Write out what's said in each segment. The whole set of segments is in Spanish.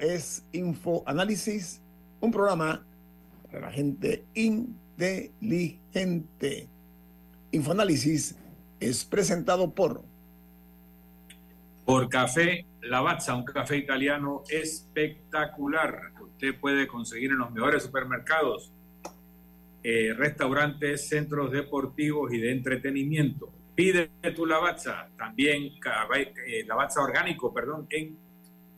Es Info Análisis, un programa para la gente inteligente. Infoanálisis es presentado por por Café Lavazza, un café italiano espectacular que usted puede conseguir en los mejores supermercados, eh, restaurantes, centros deportivos y de entretenimiento. Pide tu Lavazza, también eh, Lavazza orgánico, perdón, en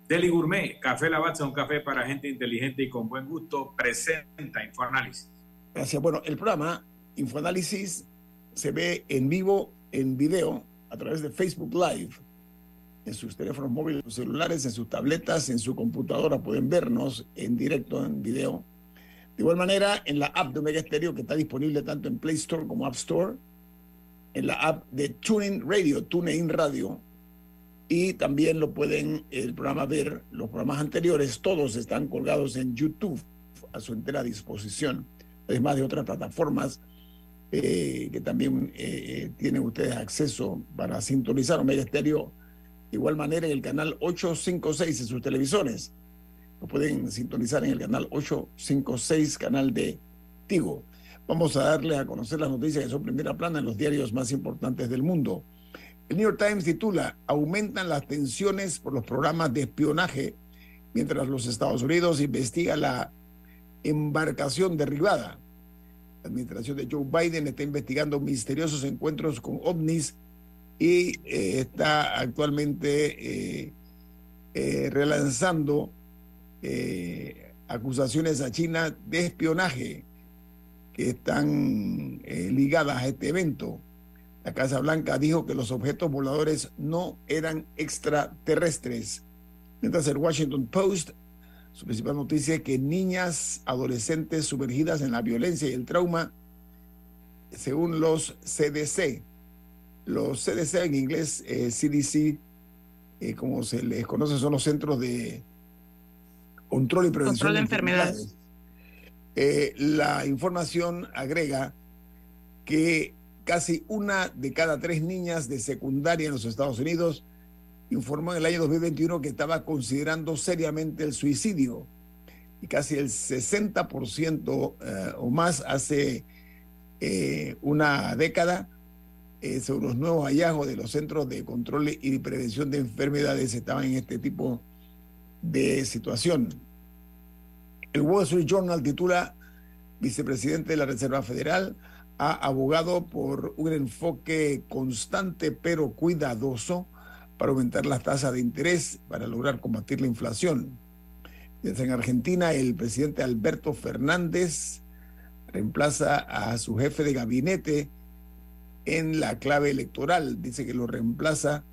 Deli Gourmet, Café Lavazza, un café para gente inteligente y con buen gusto, presenta Infoanálisis. Gracias. Bueno, el programa Infoanálisis se ve en vivo, en video, a través de Facebook Live, en sus teléfonos móviles, sus celulares, en sus tabletas, en su computadora. Pueden vernos en directo, en video. De igual manera, en la app de Omega Stereo, que está disponible tanto en Play Store como App Store, en la app de TuneIn Radio, TuneIn Radio, y también lo pueden el programa ver, los programas anteriores, todos están colgados en YouTube a su entera disposición, además de otras plataformas eh, que también eh, tienen ustedes acceso para sintonizar Omega Estéreo. De igual manera en el canal 856 en sus televisores. Lo pueden sintonizar en el canal 856, canal de Tigo. Vamos a darle a conocer las noticias que son primera plana en los diarios más importantes del mundo. El New York Times titula, aumentan las tensiones por los programas de espionaje mientras los Estados Unidos investiga la embarcación derribada. La administración de Joe Biden está investigando misteriosos encuentros con ovnis y eh, está actualmente eh, eh, relanzando acusaciones a China de espionaje que están ligadas a este evento. La Casa Blanca dijo que los objetos voladores no eran extraterrestres. Mientras el Washington Post, su principal noticia es que niñas, adolescentes sumergidas en la violencia y el trauma, según los CDC. Los CDC en inglés, CDC, eh, eh, como se les conoce, son los centros de control y prevención de enfermedades. Eh, la información agrega que Casi una de cada tres niñas de secundaria en los Estados Unidos informó en el año 2021 que estaba considerando seriamente el suicidio. Y casi el 60% eh, o más hace eh, una década, eh, sobre los nuevos hallazgos de los centros de control y prevención de enfermedades, estaban en este tipo de situación. El Wall Street Journal titula Vicepresidente de la Reserva Federal ha abogado por un enfoque constante pero cuidadoso para aumentar las tasas de interés para lograr combatir la inflación. Desde en Argentina, el presidente Alberto Fernández reemplaza a su jefe de gabinete en la clave electoral. Dice que lo reemplaza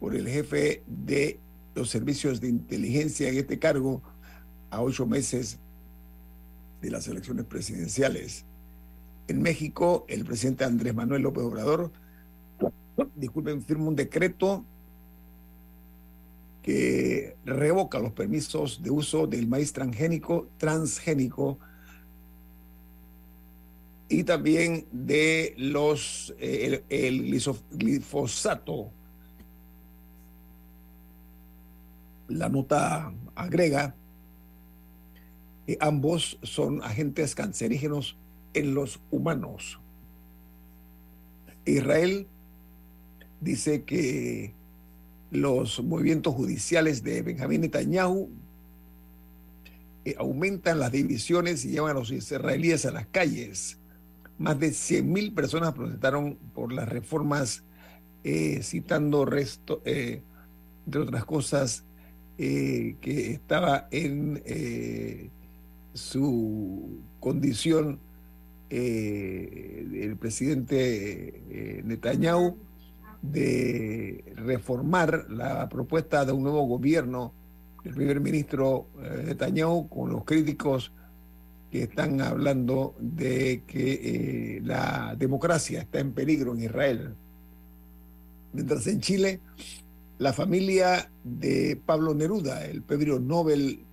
por el jefe de los servicios de inteligencia en este cargo a ocho meses de las elecciones presidenciales. En México, el presidente Andrés Manuel López Obrador, disculpen, firma un decreto que revoca los permisos de uso del maíz transgénico, transgénico y también de los eh, el, glifosato. La nota agrega que ambos son agentes cancerígenos en los humanos. Israel dice que los movimientos judiciales de Benjamín Netanyahu eh, aumentan las divisiones y llevan a los israelíes a las calles. Más de 100.000 personas protestaron por las reformas, eh, citando resto, eh, entre otras cosas, que estaba en su condición el presidente Netanyahu de reformar la propuesta de un nuevo gobierno del primer ministro eh, Netanyahu con los críticos que están hablando de que eh, la democracia está en peligro en Israel. Mientras en Chile, la familia de Pablo Neruda, el premio Nobel,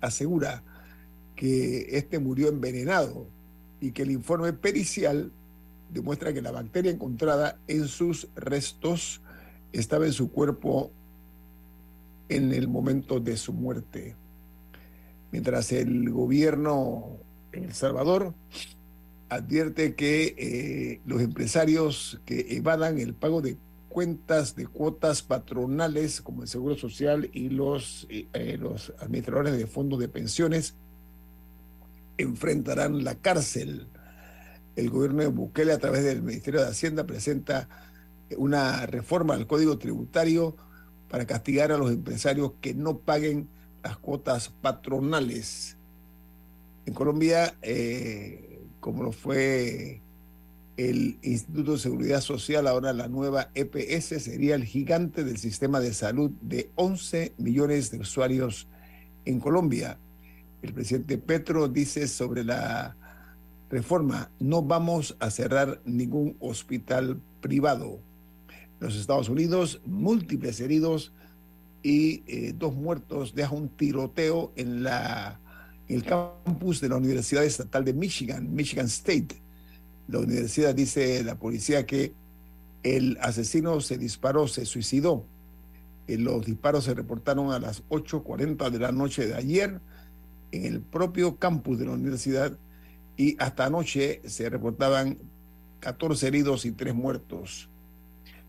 asegura que este murió envenenado y que el informe pericial demuestra que la bacteria encontrada en sus restos estaba en su cuerpo en el momento de su muerte. Mientras el gobierno en El Salvador advierte que eh, los empresarios que evadan el pago de cuentas de cuotas patronales como el Seguro Social y los, eh, eh, los administradores de fondos de pensiones enfrentarán la cárcel el gobierno de Bukele a través del Ministerio de Hacienda presenta una reforma al Código Tributario para castigar a los empresarios que no paguen las cuotas patronales. En Colombia, eh, como lo fue el Instituto de Seguridad Social, ahora la nueva EPS sería el gigante del sistema de salud de 11 millones de usuarios en Colombia. El presidente Petro dice sobre la reforma, no vamos a cerrar ningún hospital privado. Los Estados Unidos, múltiples heridos y eh, dos muertos deja un tiroteo en la el campus de la Universidad Estatal de Michigan, Michigan State. La universidad dice la policía que el asesino se disparó, se suicidó. Eh, los disparos se reportaron a las 8.40 de la noche de ayer en el propio campus de la universidad y hasta anoche se reportaban 14 heridos y 3 muertos.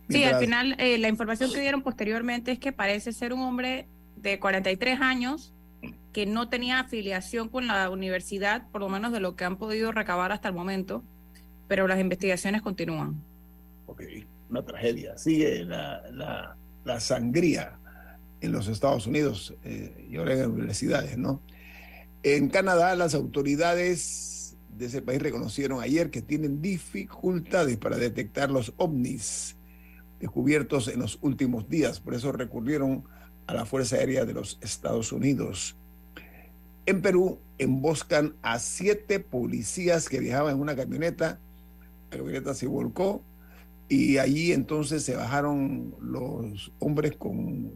Sí, al final eh, la información que dieron posteriormente es que parece ser un hombre de 43 años que no tenía afiliación con la universidad, por lo menos de lo que han podido recabar hasta el momento, pero las investigaciones continúan. Ok, una tragedia. Sigue la, la, sangría en los Estados Unidos eh, y ahora en universidades, ¿no? En Canadá las autoridades de ese país reconocieron ayer que tienen dificultades para detectar los ovnis descubiertos en los últimos días. Por eso recurrieron a la Fuerza Aérea de los Estados Unidos. En Perú emboscan a siete policías que viajaban en una camioneta. La camioneta se volcó y allí entonces se bajaron los hombres con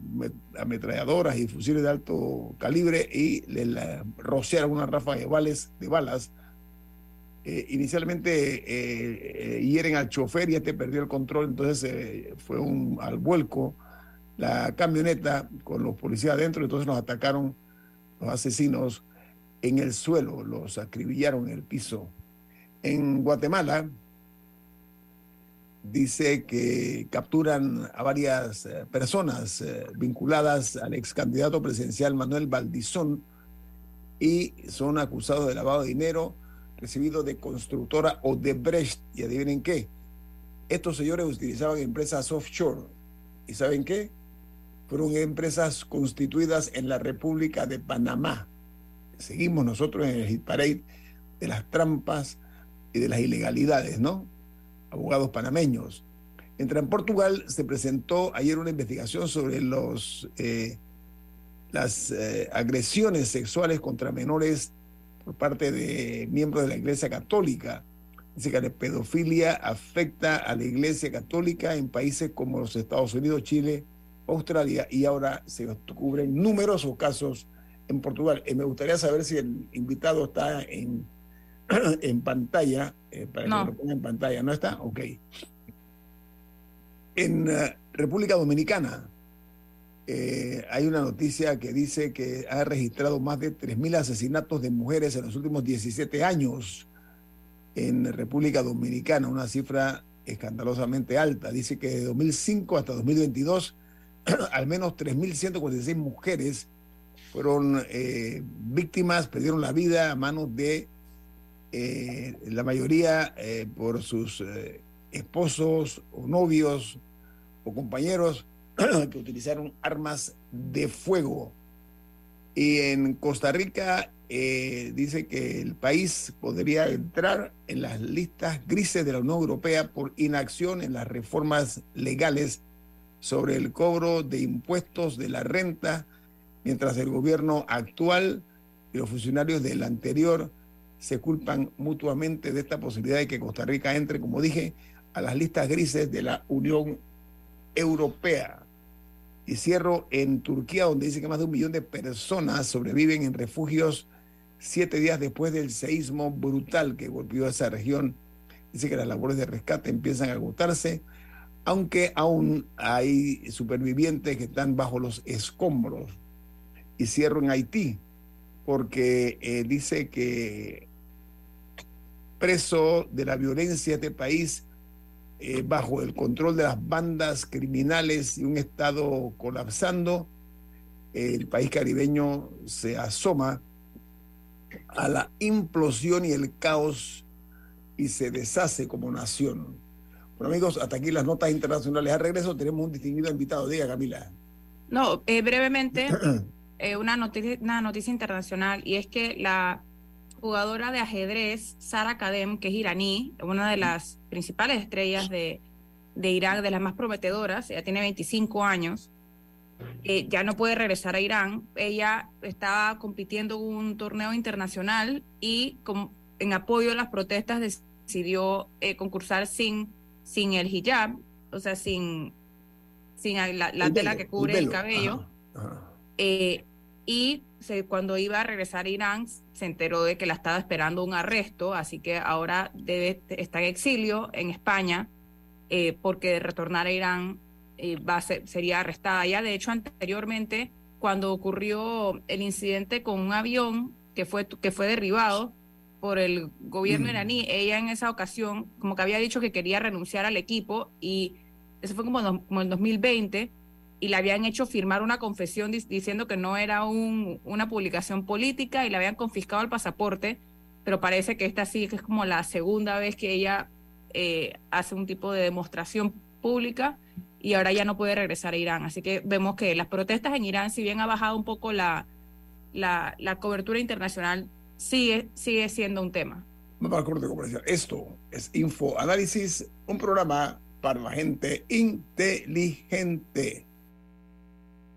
ametralladoras y fusiles de alto calibre y le rociaron una ráfaga de balas, eh, inicialmente eh, eh, hieren al chofer y este perdió el control, entonces fue un, al vuelco la camioneta con los policías adentro, entonces nos atacaron los asesinos en el suelo, los acribillaron en el piso. En Guatemala dice que capturan a varias personas vinculadas al ex candidato presidencial Manuel Valdizón y son acusados de lavado de dinero recibido de constructora o de Brecht. Y adivinen qué, estos señores utilizaban empresas offshore. ¿Y saben qué? Fueron empresas constituidas en la República de Panamá. Seguimos nosotros en el hit parade de las trampas y de las ilegalidades, ¿no? Abogados panameños. En Portugal se presentó ayer una investigación sobre los, eh, las eh, agresiones sexuales contra menores por parte de miembros de la Iglesia Católica. Dice que la pedofilia afecta a la Iglesia Católica en países como los Estados Unidos, Chile, Australia y ahora se cubren numerosos casos en Portugal. Y me gustaría saber si el invitado está en, en pantalla, eh, para que lo ponga en pantalla. ¿No está? Ok. En eh, República Dominicana, eh, hay una noticia que dice que ha registrado más de 3.000 asesinatos de mujeres en los últimos 17 años. en República Dominicana, una cifra escandalosamente alta. Dice que de 2005 hasta 2022, al menos 3.146 mujeres fueron eh, víctimas, perdieron la vida a manos de eh, la mayoría eh, por sus esposos o novios o compañeros que utilizaron armas de fuego. Y en Costa Rica eh, dice que el país podría entrar en las listas grises de la Unión Europea por inacción en las reformas legales sobre el cobro de impuestos de la renta, mientras el gobierno actual y los funcionarios del anterior se culpan mutuamente de esta posibilidad de que Costa Rica entre, como dije, a las listas grises de la Unión Europea. Y cierro en Turquía, donde dice que más de un millón de personas sobreviven en refugios siete días después del seísmo brutal que golpeó a esa región. Dice que las labores de rescate empiezan a agotarse, aunque aún hay supervivientes que están bajo los escombros. Y cierro en Haití, porque eh, dice que preso de la violencia de este país, eh, bajo el control de las bandas criminales y un Estado colapsando, el país caribeño se asoma a la implosión y el caos y se deshace como nación. Bueno amigos, hasta aquí las notas internacionales. Al regreso tenemos un distinguido invitado. Diga Camila. No, eh, brevemente, eh, una, noticia, una noticia internacional y es que la jugadora de ajedrez Sara Kadem, que es iraní, una de las principales estrellas de, de Irán, de las más prometedoras, ella tiene 25 años, eh, ya no puede regresar a Irán. Ella estaba compitiendo en un torneo internacional y en apoyo a las protestas decidió eh, concursar sin, sin el hijab, o sea, sin, sin la, tela que cubre el, cabello. Eh, y cuando iba a regresar a Irán se enteró de que la estaba esperando un arresto, así que ahora debe estar en exilio en España eh, porque de retornar a Irán eh, va a sería arrestada. Ya de hecho anteriormente cuando ocurrió el incidente con un avión que fue, que fue derribado por el gobierno mm. iraní, ella en esa ocasión como que había dicho que quería renunciar al equipo y eso fue como, como en 2020 y le habían hecho firmar una confesión diciendo que no era un, una publicación política y le habían confiscado el pasaporte, pero parece que esta sí que es como la segunda vez que ella eh, hace un tipo de demostración pública y ahora ya no puede regresar a Irán. Así que vemos que las protestas en Irán, si bien ha bajado un poco la, la, cobertura internacional, sigue, sigue siendo un tema. Esto es Info Análisis, un programa para la gente inteligente.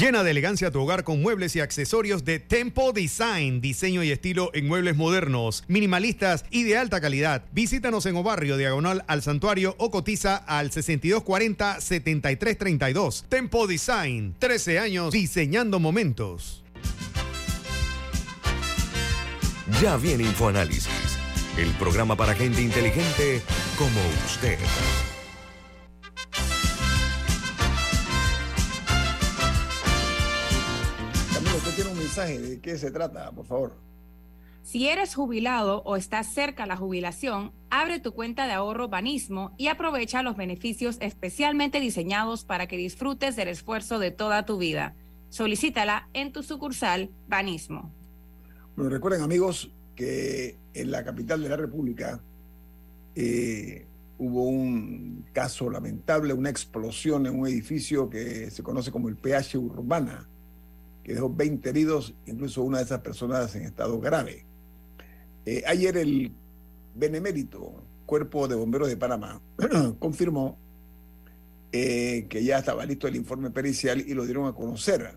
Llena de elegancia tu hogar con muebles y accesorios de Tempo Design, diseño y estilo en muebles modernos, minimalistas y de alta calidad. Visítanos en Obarrio, diagonal al santuario o cotiza al 6240-7332. Tempo Design, 13 años diseñando momentos. Ya viene InfoAnálisis, el programa para gente inteligente como usted. Mensaje. ¿De qué se trata, por favor? Si eres jubilado o estás cerca a la jubilación, abre tu cuenta de ahorro Banismo y aprovecha los beneficios especialmente diseñados para que disfrutes del esfuerzo de toda tu vida. Solicítala en tu sucursal Banismo. Bueno, recuerden amigos que en la capital de la República eh, hubo un caso lamentable, una explosión en un edificio que se conoce como el PH Urbana, que dejó 20 heridos, incluso una de esas personas en estado grave. Eh, ayer el Benemérito Cuerpo de Bomberos de Panamá confirmó eh, que ya estaba listo el informe pericial y lo dieron a conocer.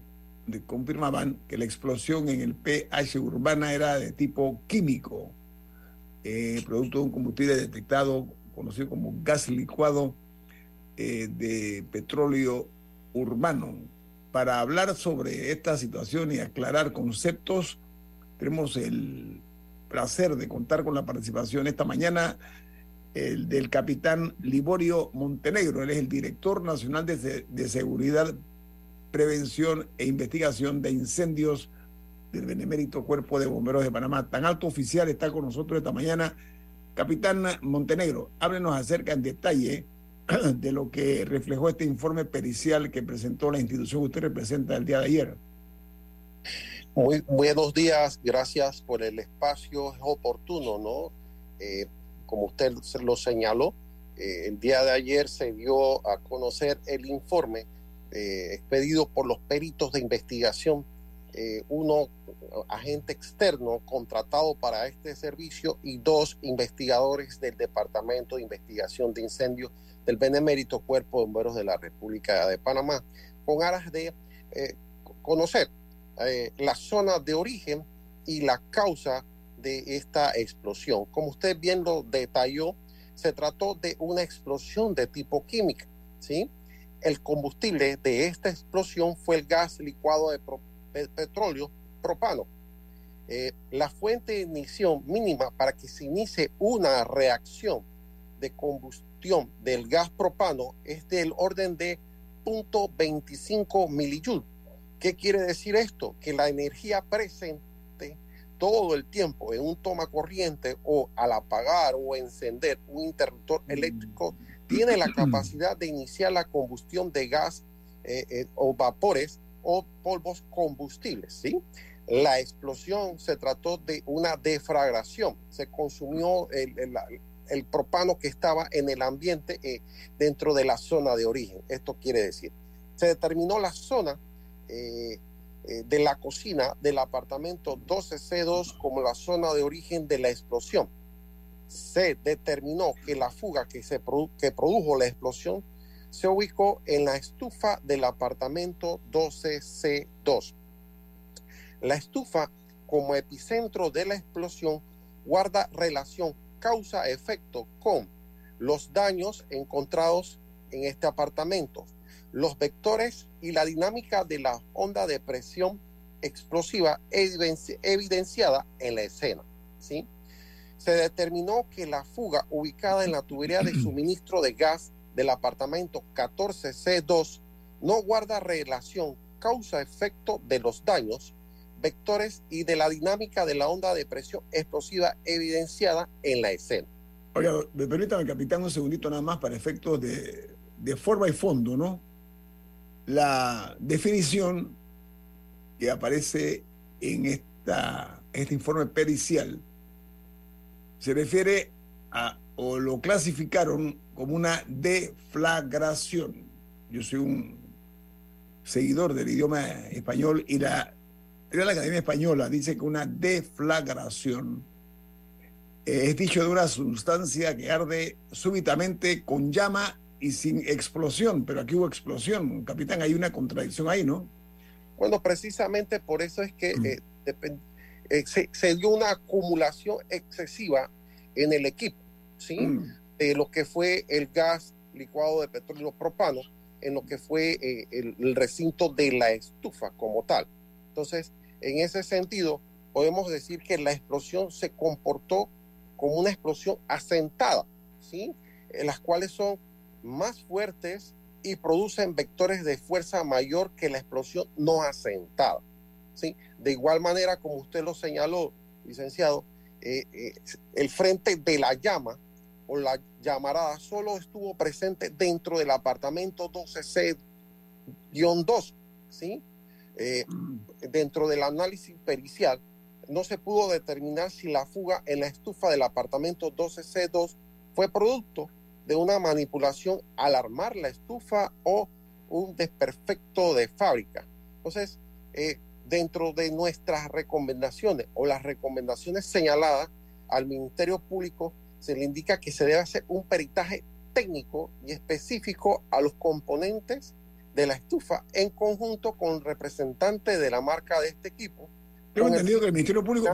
confirmaban que la explosión en el PH Urbana era de tipo químico, eh, producto de un combustible detectado, conocido como gas licuado de petróleo urbano. Para hablar sobre esta situación y aclarar conceptos, tenemos el placer de contar con la participación esta mañana el del capitán Liborio Montenegro. Él es el director nacional de, de Seguridad, Prevención e Investigación de Incendios del Benemérito Cuerpo de Bomberos de Panamá. Tan alto oficial está con nosotros esta mañana. Capitán Montenegro, háblenos acerca en detalle de lo que reflejó este informe pericial que presentó la institución que usted representa el día de ayer. Muy buenos días, gracias por el espacio, es oportuno, ¿no? Eh, como usted lo señaló, eh, el día de ayer se dio a conocer el informe eh, expedido por los peritos de investigación, uno agente externo contratado para este servicio y dos investigadores del Departamento de Investigación de Incendios del Benemérito Cuerpo de Bomberos de la República de Panamá, con aras de conocer eh, la zona de origen y la causa de esta explosión. Como usted bien lo detalló, se trató de una explosión de tipo química, ¿sí? El combustible de esta explosión fue el gas licuado de, petróleo propano. Eh, la fuente de ignición mínima para que se inicie una reacción de combustión del gas propano es del orden de 0.25 millijoules ¿Qué quiere decir esto? Que la energía presente todo el tiempo en un toma corriente o al apagar o encender un interruptor mm. eléctrico tiene la capacidad de iniciar la combustión de gas eh, eh, o vapores o polvos combustibles. ¿sí? La explosión se trató de una deflagración, se consumió el, propano que estaba en el ambiente eh, dentro de la zona de origen. Esto quiere decir, se determinó la zona eh, eh, de la cocina del apartamento 12C2 como la zona de origen de la explosión. Se determinó que la fuga que, se produjo la explosión se ubicó en la estufa del apartamento 12C2. La estufa, como epicentro de la explosión, guarda relación causa-efecto con los daños encontrados en este apartamento, los vectores y la dinámica de la onda de presión explosiva evidenciada en la escena. ¿sí? Se determinó que la fuga ubicada en la tubería de suministro de gas del apartamento 14C2 no guarda relación causa-efecto de los daños, vectores y de la dinámica de la onda de presión explosiva evidenciada en la escena. Oiga, me permítame, capitán, un segundito nada más para efectos de, de forma y fondo, ¿no? la definición que aparece en esta, este informe pericial se refiere a, o lo clasificaron como una deflagración. Yo soy un seguidor del idioma español y la la Academia Española dice que una deflagración es dicho de una sustancia que arde súbitamente con llama y sin explosión, pero aquí hubo explosión. Capitán, hay una contradicción ahí, ¿no? Bueno, precisamente por eso es que mm. eh, eh, se, dio una acumulación excesiva en el equipo, ¿sí? Mm. De lo que fue el gas licuado de petróleo propano en lo que fue eh, el, recinto de la estufa como tal. Entonces, en ese sentido, podemos decir que la explosión se comportó como una explosión asentada, ¿sí? Las cuales son más fuertes y producen vectores de fuerza mayor que la explosión no asentada. ¿sí? De igual manera, como usted lo señaló, licenciado, eh, eh, el frente de la llama o la llamarada solo estuvo presente dentro del apartamento 12C-2, ¿sí? Eh, dentro del análisis pericial, no se pudo determinar si la fuga en la estufa del apartamento 12C2 fue producto de una manipulación al armar la estufa o un desperfecto de fábrica. Entonces, eh, dentro de nuestras recomendaciones o las recomendaciones señaladas al Ministerio Público, se le indica que se debe hacer un peritaje técnico y específico a los componentes de la estufa en conjunto con representantes de la marca de este equipo tengo entendido que el Ministerio Público,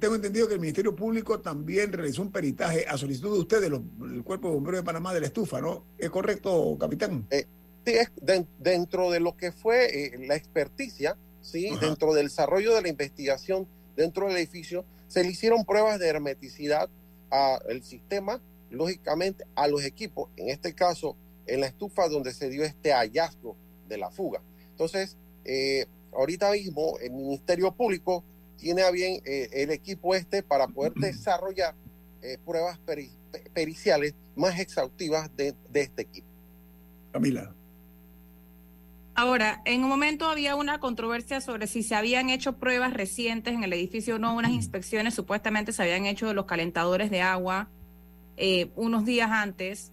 tengo entendido que el Ministerio Público también realizó un peritaje a solicitud de ustedes, del Cuerpo de Bomberos de Panamá de la estufa, ¿no? ¿Es correcto, capitán? Eh, sí, es dentro de lo que fue eh, la experticia, sí, dentro del desarrollo de la investigación dentro del edificio, se le hicieron pruebas de hermeticidad al sistema, lógicamente a los equipos, en este caso en la estufa donde se dio este hallazgo de la fuga. Entonces, eh, ahorita mismo el Ministerio Público tiene a bien eh, el equipo este para poder desarrollar eh, pruebas periciales más exhaustivas de, este equipo. Camila. Ahora, en un momento había una controversia sobre si se habían hecho pruebas recientes en el edificio o no, unas inspecciones supuestamente se habían hecho de los calentadores de agua eh, unos días antes.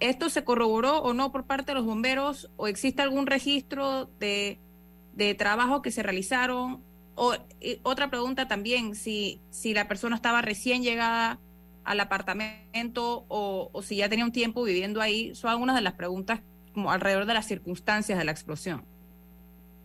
¿Esto se corroboró o no por parte de los bomberos o existe algún registro de de trabajo que se realizaron. O, otra pregunta también, si, si la persona estaba recién llegada al apartamento o, si ya tenía un tiempo viviendo ahí, son algunas de las preguntas como alrededor de las circunstancias de la explosión.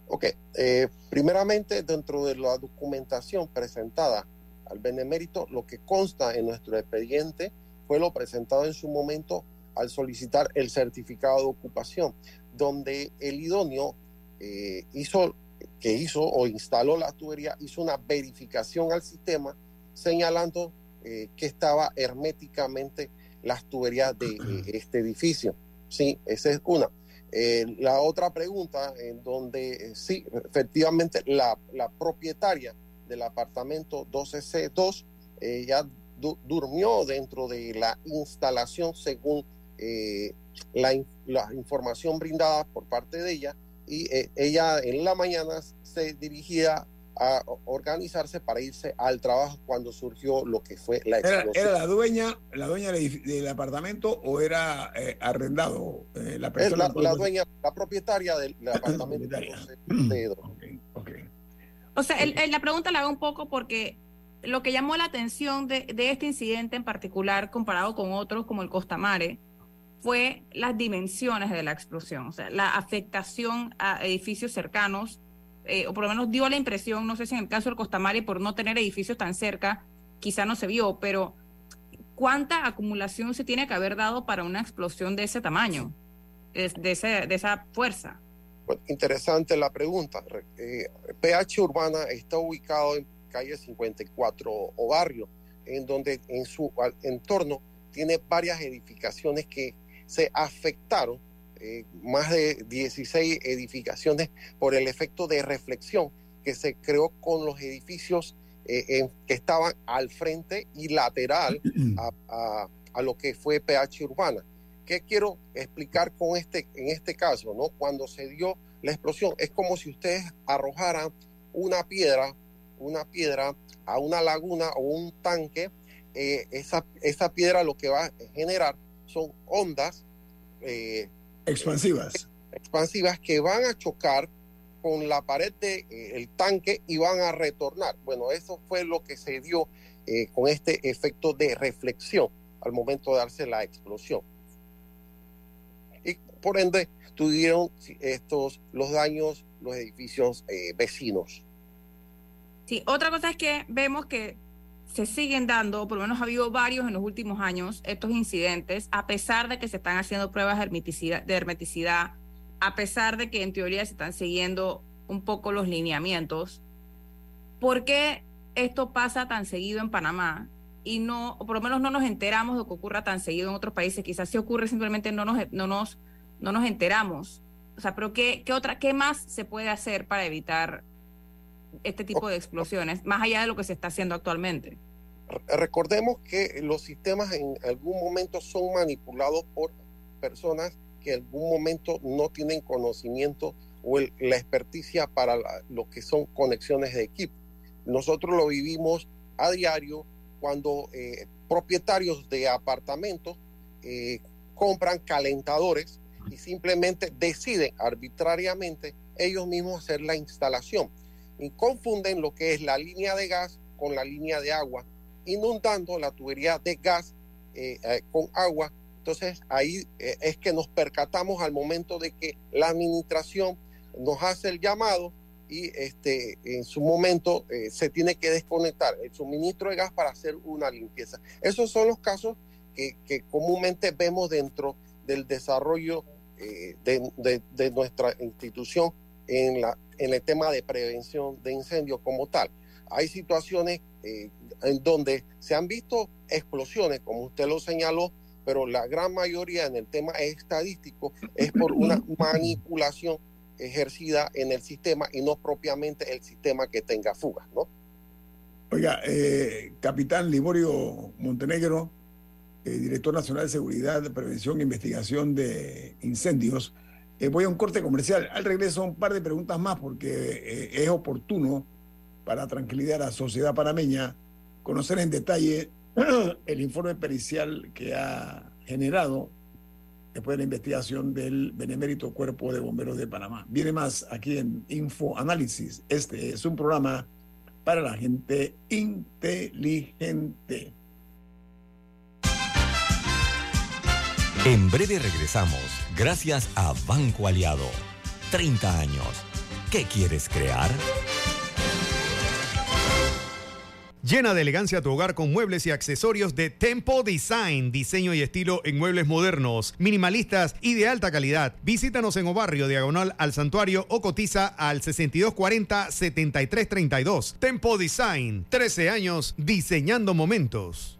Ok, eh, primeramente dentro de la documentación presentada al benemérito, lo que consta en nuestro expediente fue lo presentado en su momento al solicitar el certificado de ocupación, donde el idóneo eh, hizo, que hizo o instaló la tubería, hizo una verificación al sistema señalando eh, que estaba herméticamente las tuberías de eh, este edificio. Sí, esa es una. la otra pregunta, en donde sí, efectivamente la, la, propietaria del apartamento 12C2 ya durmió dentro de la instalación según la, la, información brindada por parte de ella y eh, ella en la mañana se dirigía a organizarse para irse al trabajo cuando surgió lo que fue la explosión. ¿Era, la dueña la dueña del, apartamento o era eh, arrendado eh, la persona? La, dueña, la propietaria del, apartamento. O sea, la pregunta la hago un poco porque lo que llamó la atención de, de este incidente en particular comparado con otros como el Costamare fue las dimensiones de la explosión, o sea, la afectación a edificios cercanos, eh, o por lo menos dio la impresión, no sé si en el caso del Costamare, por no tener edificios tan cerca, quizá no se vio, pero ¿cuánta acumulación se tiene que haber dado para una explosión de ese tamaño, de, esa fuerza? Interesante la pregunta. PH eh, Urbana está ubicado en calle 54 o barrio, en donde en su entorno tiene varias edificaciones que se afectaron eh, más de 16 edificaciones por el efecto de reflexión que se creó con los edificios eh, que estaban al frente y lateral a, lo que fue PH Urbana. ¿Qué quiero explicar con este, en este caso? ¿no? Cuando se dio la explosión, es como si ustedes arrojaran una piedra, una piedra a una laguna o un tanque, eh, esa, esa piedra lo que va a generar son ondas eh, expansivas. expansivas que van a chocar con la pared del de, eh, tanque y van a retornar. Bueno, eso fue lo que se dio eh, con este efecto de reflexión al momento de darse la explosión. Y por ende tuvieron estos los daños los edificios vecinos. Sí, otra cosa es que vemos que se siguen dando, por lo menos ha habido varios en los últimos años, estos incidentes, a pesar de que se están haciendo pruebas de hermeticidad, de hermeticidad a pesar de que en teoría se están siguiendo un poco los lineamientos. ¿Por qué esto pasa tan seguido en Panamá y no, o por lo menos no nos enteramos de que ocurra tan seguido en otros países. Quizás si ocurre simplemente no nos, no nos, no nos enteramos. O sea, pero ¿qué, qué, otra, ¿qué más se puede hacer para evitar este tipo de explosiones, más allá de lo que se está haciendo actualmente? Recordemos que los sistemas en algún momento son manipulados por personas que en algún momento no tienen conocimiento o la experticia para lo que son conexiones de equipo. Nosotros lo vivimos a diario cuando eh, propietarios de apartamentos eh, compran calentadores y simplemente deciden arbitrariamente ellos mismos hacer la instalación y confunden lo que es la línea de gas con la línea de agua, inundando la tubería de gas eh, con agua. Entonces ahí es que nos percatamos al momento de que la administración nos hace el llamado y este, en su momento eh, se tiene que desconectar el suministro de gas para hacer una limpieza. Esos son los casos que, comúnmente vemos dentro del desarrollo eh, de, nuestra institución en, la, en el tema de prevención de incendios como tal. Hay situaciones eh, en donde se han visto explosiones, como usted lo señaló, pero la gran mayoría en el tema estadístico es por una manipulación ejercida en el sistema y no propiamente el sistema que tenga fugas, ¿no? Oiga, eh, capitán Liborio Montenegro, eh, director nacional de seguridad, prevención e investigación de incendios. Eh, voy a un corte comercial. Al regreso, un par de preguntas más, porque es oportuno para tranquilidad a la sociedad panameña conocer en detalle el informe pericial que ha generado después de la investigación del Benemérito Cuerpo de Bomberos de Panamá. Viene más aquí en Info Análisis. Este es un programa para la gente inteligente. En breve regresamos, gracias a Banco Aliado. 30 años. ¿Qué quieres crear? Llena de elegancia tu hogar con muebles y accesorios de Tempo Design, diseño y estilo en muebles modernos, minimalistas y de alta calidad. Visítanos en Obarrio, diagonal al santuario o cotiza al 6240-7332. Tempo Design, 13 años diseñando momentos.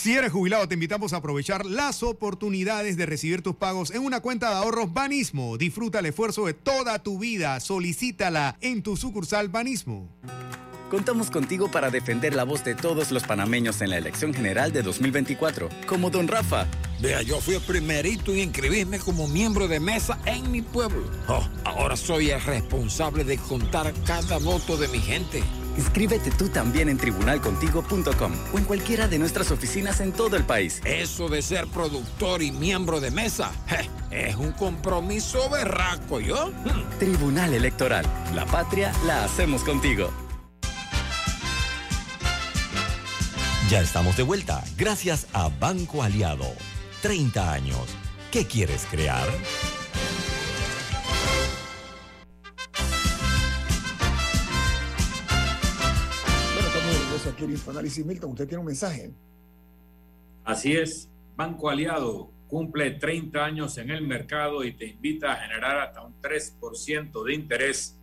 Si eres jubilado, te invitamos a aprovechar las oportunidades de recibir tus pagos en una cuenta de ahorros Banismo. Disfruta el esfuerzo de toda tu vida. Solicítala en tu sucursal Banismo. Contamos contigo para defender la voz de todos los panameños en la elección general de 2024, como don Rafa. Vea, yo fui el primerito en inscribirme como miembro de mesa en mi pueblo. Oh, ahora soy el responsable de contar cada voto de mi gente. Inscríbete tú también en tribunalcontigo.com o en cualquiera de nuestras oficinas en todo el país. Eso de ser productor y miembro de mesa es un compromiso berraco, ¿yo? Tribunal Electoral. La patria la hacemos contigo. Ya estamos de vuelta, gracias a Banco Aliado. 30 años. ¿Qué quieres crear? Infoanálisis. Milton, usted tiene un mensaje. Así es. Banco Aliado cumple 30 años en el mercado y te invita a generar hasta un 3% de interés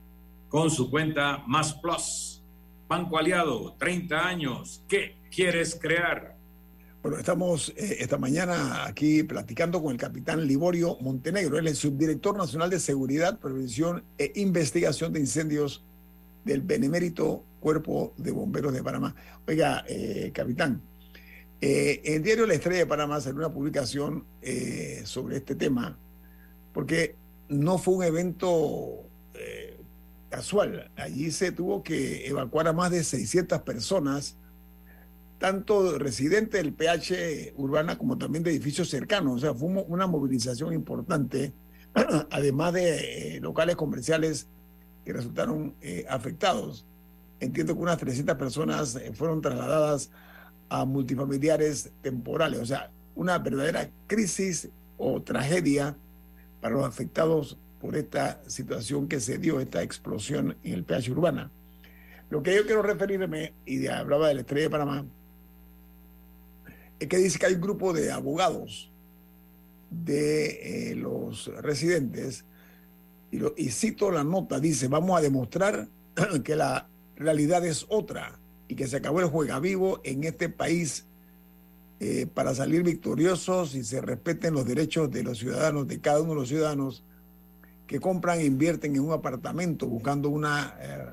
con su cuenta Más Plus. Banco Aliado, 30 años. ¿Qué quieres crear? Bueno, estamos eh, esta mañana aquí platicando con el capitán Liborio Montenegro, él es el subdirector nacional de Seguridad, Prevención e Investigación de Incendios del Benemérito Cuerpo de Bomberos de Panamá. Oiga, eh, capitán, eh, en Diario La Estrella de Panamá salió una publicación sobre este tema, porque no fue un evento casual. Allí se tuvo que evacuar a más de 600 personas tanto residentes del PH urbana como también de edificios cercanos. O sea, fue una movilización importante, además de eh, locales comerciales que resultaron eh, afectados. Entiendo que unas 300 personas eh, fueron trasladadas a multifamiliares temporales. O sea, una verdadera crisis o tragedia para los afectados por esta situación que se dio, esta explosión en el PH urbana. Lo que yo quiero referirme, y hablaba de la estrella de Panamá, es que dice que hay un grupo de abogados de eh, los residentes, y, cito la nota, dice, vamos a demostrar que la realidad es otra y que se acabó el juega vivo en este país eh, para salir victoriosos y se respeten los derechos de los ciudadanos, de cada uno de los ciudadanos que compran e invierten en un apartamento buscando una, eh,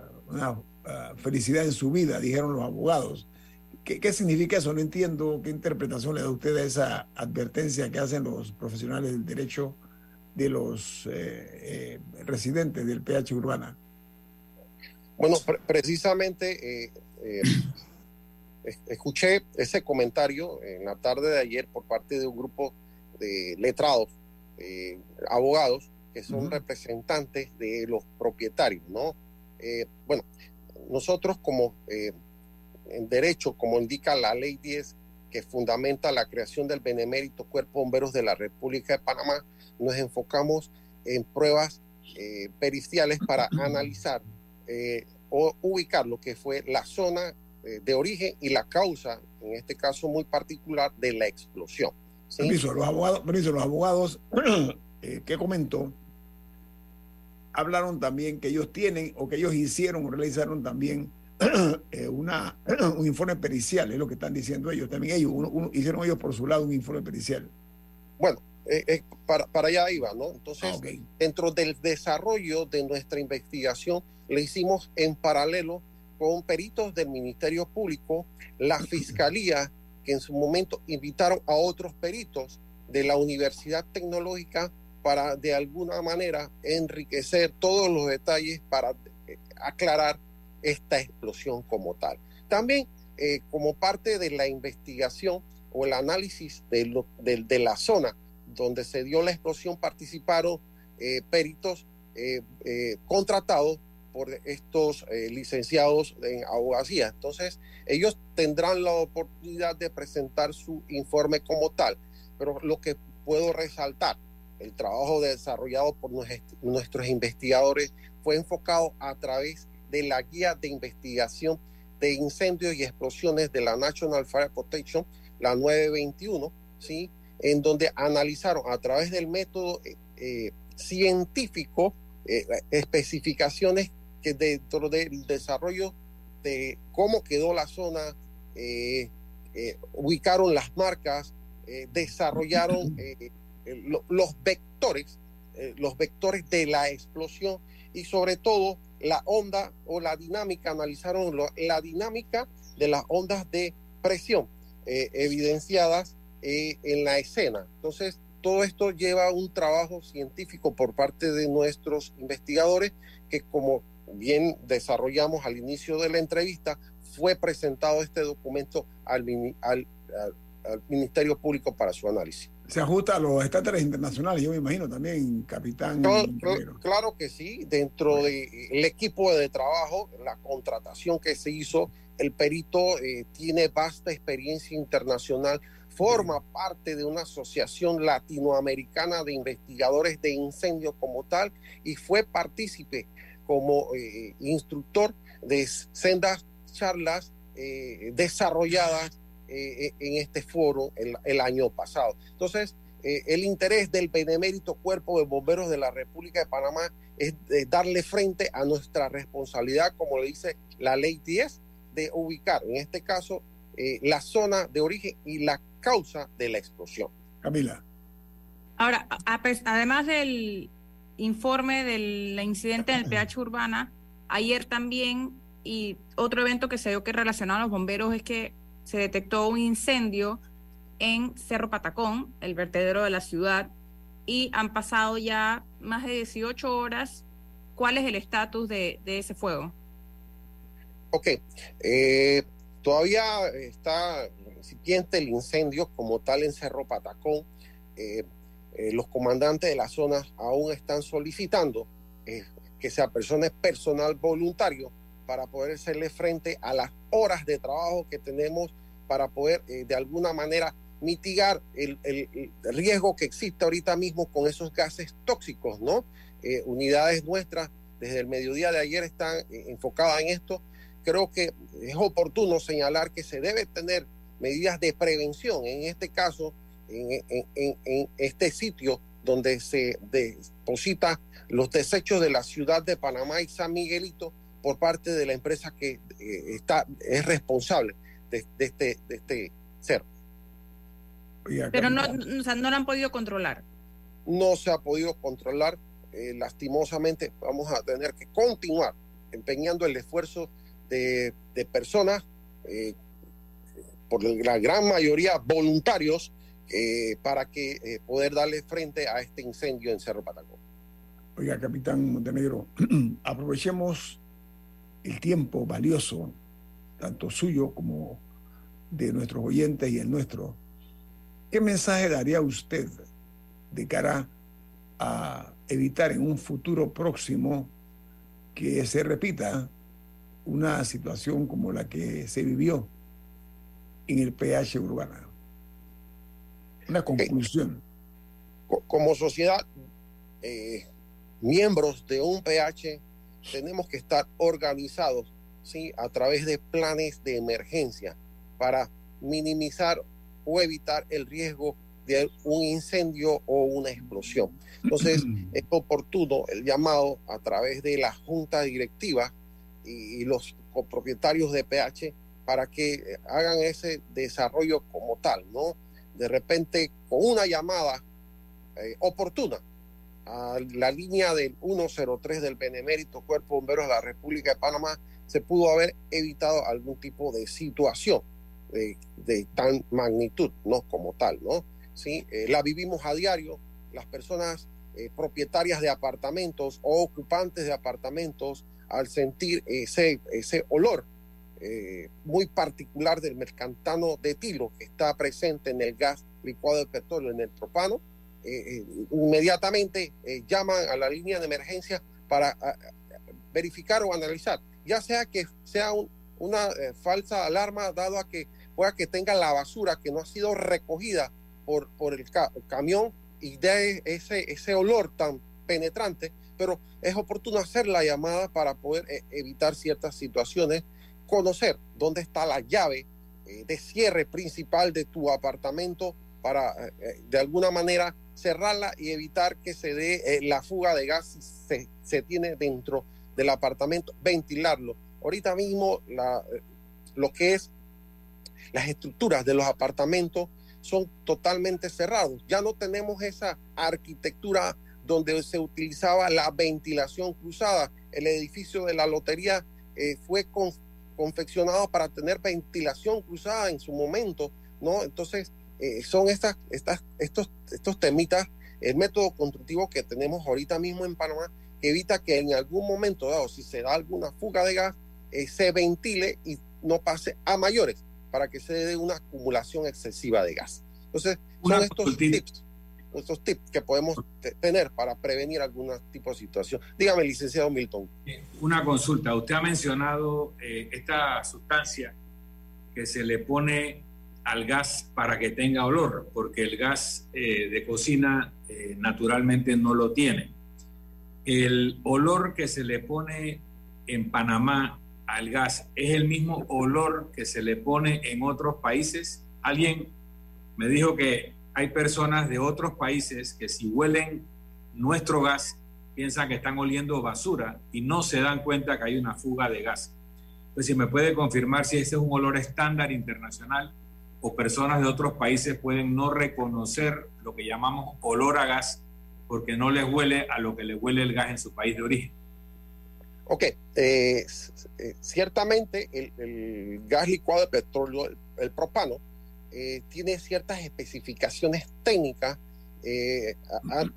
felicidad en su vida, dijeron los abogados. ¿Qué, ¿Qué, significa eso? No entiendo qué interpretación le da usted a esa advertencia que hacen los profesionales del derecho de los residentes del PH Urbana. Bueno, pre precisamente eh, escuché ese comentario en la tarde de ayer por parte de un grupo de letrados, eh, abogados, que son representantes de los propietarios, ¿no? Eh, bueno, nosotros como en derecho, como indica la ley 10, que fundamenta la creación del Benemérito Cuerpo Bomberos de la República de Panamá, nos enfocamos en pruebas periciales para analizar o ubicar lo que fue la zona eh, de origen y la causa, en este caso muy particular, de la explosión. Permiso, los abogados, permiso, los abogados eh, que comentó hablaron también que ellos tienen o que ellos hicieron o realizaron también eh, una, un informe pericial, es lo que están diciendo ellos. También ellos hicieron ellos por su lado un informe pericial. Bueno, para, para, allá iba, ¿no? Entonces, ah, dentro del desarrollo de nuestra investigación, le hicimos en paralelo con peritos del Ministerio Público, la Fiscalía, que en su momento invitaron a otros peritos de la Universidad Tecnológica para de alguna manera enriquecer todos los detalles para eh, aclarar esta explosión como tal. También eh, como parte de la investigación o el análisis de, lo, de, la zona donde se dio la explosión participaron eh, peritos contratados por estos eh, licenciados en abogacía. Entonces, ellos tendrán la oportunidad de presentar su informe como tal. Pero lo que puedo resaltar, el trabajo desarrollado por nuestros investigadores fue enfocado a través de la guía de investigación de incendios y explosiones de la National Fire Protection, la 921, ¿sí? En donde analizaron a través del método eh, eh, científico especificaciones que dentro del desarrollo de cómo quedó la zona, eh, eh, ubicaron las marcas, eh, desarrollaron los vectores, los vectores de la explosión y sobre todo la onda o la dinámica, analizaron la dinámica de las ondas de presión evidenciadas en la escena. Entonces, todo esto lleva un trabajo científico por parte de nuestros investigadores que como bien desarrollamos al inicio de la entrevista, fue presentado este documento al, al, Ministerio Público para su análisis. Se ajusta a los estándares internacionales, yo me imagino también, capitán. Claro, que sí, dentro del equipo de trabajo, la contratación que se hizo, el perito eh, tiene vasta experiencia internacional, forma parte de una asociación latinoamericana de investigadores de incendios como tal y fue partícipe como eh, instructor de sendas charlas eh, desarrolladas eh, en este foro el, año pasado. Entonces, el interés del Benemérito Cuerpo de Bomberos de la República de Panamá es darle frente a nuestra responsabilidad, como le dice la ley 10, de ubicar, en este caso, la zona de origen y la causa de la explosión. Camila. Ahora, además del, informe del incidente en el PH Urbana. Ayer también, y otro evento que se dio que relacionado a los bomberos es que se detectó un incendio en Cerro Patacón, el vertedero de la ciudad, y han pasado ya más de 18 horas. ¿Cuál es el estatus de, ese fuego? Ok, eh, todavía está incipiente el incendio como tal en Cerro Patacón. Eh, eh, los comandantes de las zonas aún están solicitando eh, que se apersone personal voluntario para poder hacerle frente a las horas de trabajo que tenemos para poder de alguna manera mitigar el, riesgo que existe ahorita mismo con esos gases tóxicos, ¿no? unidades nuestras desde el mediodía de ayer están enfocadas en esto. Creo que es oportuno señalar que se debe tener medidas de prevención, en este caso, en, este sitio donde se deposita los desechos de la ciudad de Panamá y San Miguelito por parte de la empresa que eh, está, es responsable de, este, de este ser. Pero no, no lo han podido controlar. No se ha podido controlar. Eh, lastimosamente vamos a tener que continuar empeñando el esfuerzo de, de personas eh, por la gran mayoría voluntarios, eh, para que eh, poder darle frente a este incendio en Cerro Patacón. Oiga, capitán Montenegro, aprovechemos el tiempo valioso, tanto suyo como de nuestros oyentes y el nuestro. ¿Qué mensaje daría usted de cara a evitar en un futuro próximo que se repita una situación como la que se vivió en el PH urbana. Una conclusión. Como sociedad, eh, miembros de un PH, tenemos que estar organizados ¿sí? a través de planes de emergencia para minimizar o evitar el riesgo de un incendio o una explosión. Entonces, es oportuno el llamado a través de la junta directiva y los copropietarios de PH para que eh, hagan ese desarrollo como tal, ¿no? De repente, con una llamada eh, oportuna a la línea del 103 del Benemérito Cuerpo Bomberos de la República de Panamá, se pudo haber evitado algún tipo de situación de, tan magnitud, ¿no? Como tal, ¿no? ¿Sí? Eh, la vivimos a diario, las personas propietarias de apartamentos o ocupantes de apartamentos, al sentir ese, ese olor eh, muy particular del mercantano de tiro que está presente en el gas licuado de petróleo, en el propano, eh, eh, inmediatamente llaman a la línea de emergencia para verificar o analizar, ya sea que sea una falsa alarma dado a que pueda que tenga la basura que no ha sido recogida por, por el, camión y de ese, ese olor tan penetrante, pero es oportuno hacer la llamada para poder evitar ciertas situaciones conocer dónde está la llave eh, de cierre principal de tu apartamento para eh, eh, de alguna manera cerrarla y evitar que se dé la fuga de gas si se, tiene dentro del apartamento, ventilarlo. Ahorita mismo la, lo que es las estructuras de los apartamentos son totalmente cerrados. Ya no tenemos esa arquitectura donde se utilizaba la ventilación cruzada. El edificio de la lotería fue con, confeccionado para tener ventilación cruzada en su momento, ¿no? Entonces, eh, son estas, estas, estos, estos temitas, el método constructivo que tenemos ahorita mismo en Panamá, que evita que en algún momento dado, si se da alguna fuga de gas, eh, se ventile y no pase a mayores, para que se dé una acumulación excesiva de gas. Entonces, son estos tips estos tips que podemos tener para prevenir algún tipo de situación. Dígame, licenciado Milton. Eh, una consulta. Usted ha mencionado eh, esta sustancia que se le pone al gas para que tenga olor, porque el gas eh, de cocina naturalmente no lo tiene. El olor que se le pone en Panamá al gas es el mismo olor que se le pone en otros países. Alguien me dijo que hay personas de otros países que si huelen nuestro gas piensan que están oliendo basura y no se dan cuenta que hay una fuga de gas. Entonces, si me puede confirmar si ese es un olor estándar internacional o personas de otros países pueden no reconocer lo que llamamos olor a gas porque no les huele a lo que le huele el gas en su país de origen. Ok, eh, eh, ciertamente el, gas licuado de petróleo, el propano, eh, tiene ciertas especificaciones técnicas eh,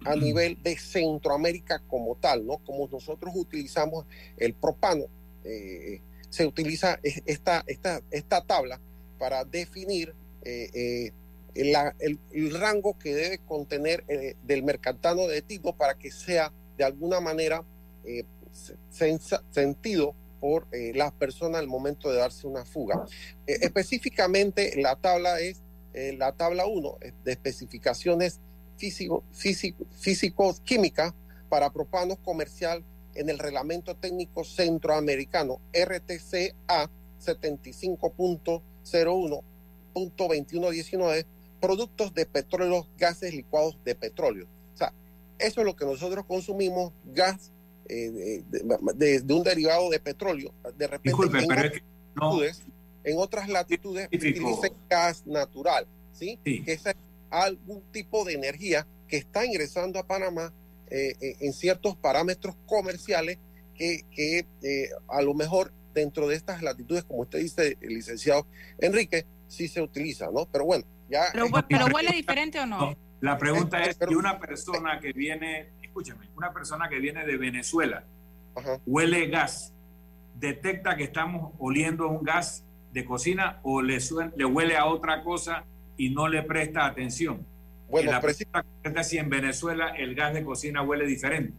a, nivel de Centroamérica como tal, ¿no? Como nosotros utilizamos el propano, eh, se utiliza esta, esta, esta tabla para definir el, rango que debe contener del mercantano de tipo para que sea de alguna manera sentido por eh, las personas al momento de darse una fuga. Eh, específicamente la tabla es eh, la tabla 1 de especificaciones físico, físico, físico-químicas para propano comercial en el reglamento técnico centroamericano RTCA 75.01.2119 productos de petróleo, gases licuados de petróleo. O sea, eso es lo que nosotros consumimos, gas eh, de, un derivado de petróleo. De repente, Disculpe, en, pero otras latitudes, en otras latitudes utilizan gas natural, ¿sí? Que es algún tipo de energía que está ingresando a Panamá eh, eh, en ciertos parámetros comerciales que, que a lo mejor dentro de estas latitudes, como usted dice, el licenciado Enrique, sí se utiliza, ¿no? Pero bueno, ya... Pero, huele diferente o no? La pregunta es, si una persona que viene, escúchame, una persona que viene de Venezuela, huele gas, detecta que estamos oliendo un gas de cocina o le, le huele a otra cosa y no le presta atención. Bueno, la pregunta es si en Venezuela el gas de cocina huele diferente.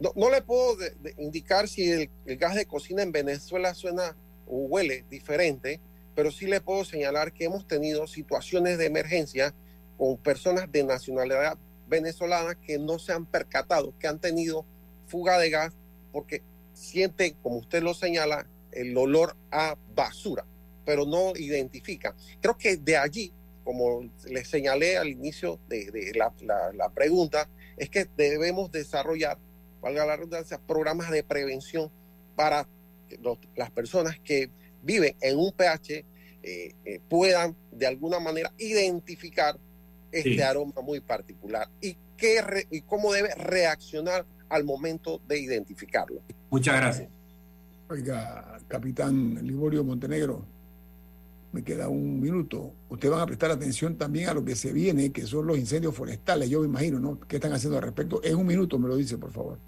No, no le puedo indicar si el, el, gas de cocina en Venezuela suena o huele diferente, pero sí le puedo señalar que hemos tenido situaciones de emergencia con personas de nacionalidad venezolana que no se han percatado, que han tenido fuga de gas porque sienten, como usted lo señala, el olor a basura, pero no identifica. Creo que de allí, como le señalé al inicio de, la, pregunta, es que debemos desarrollar, valga la redundancia, programas de prevención para las personas que viven en un pH eh, eh, puedan de alguna manera identificar este aroma muy particular y, qué y cómo debe reaccionar al momento de identificarlo. Muchas gracias. Oiga, capitán Liborio Montenegro, me queda un minuto. Ustedes van a prestar atención también a lo que se viene, que son los incendios forestales, yo me imagino, ¿no? ¿Qué están haciendo al respecto? En un minuto me lo dice, por favor.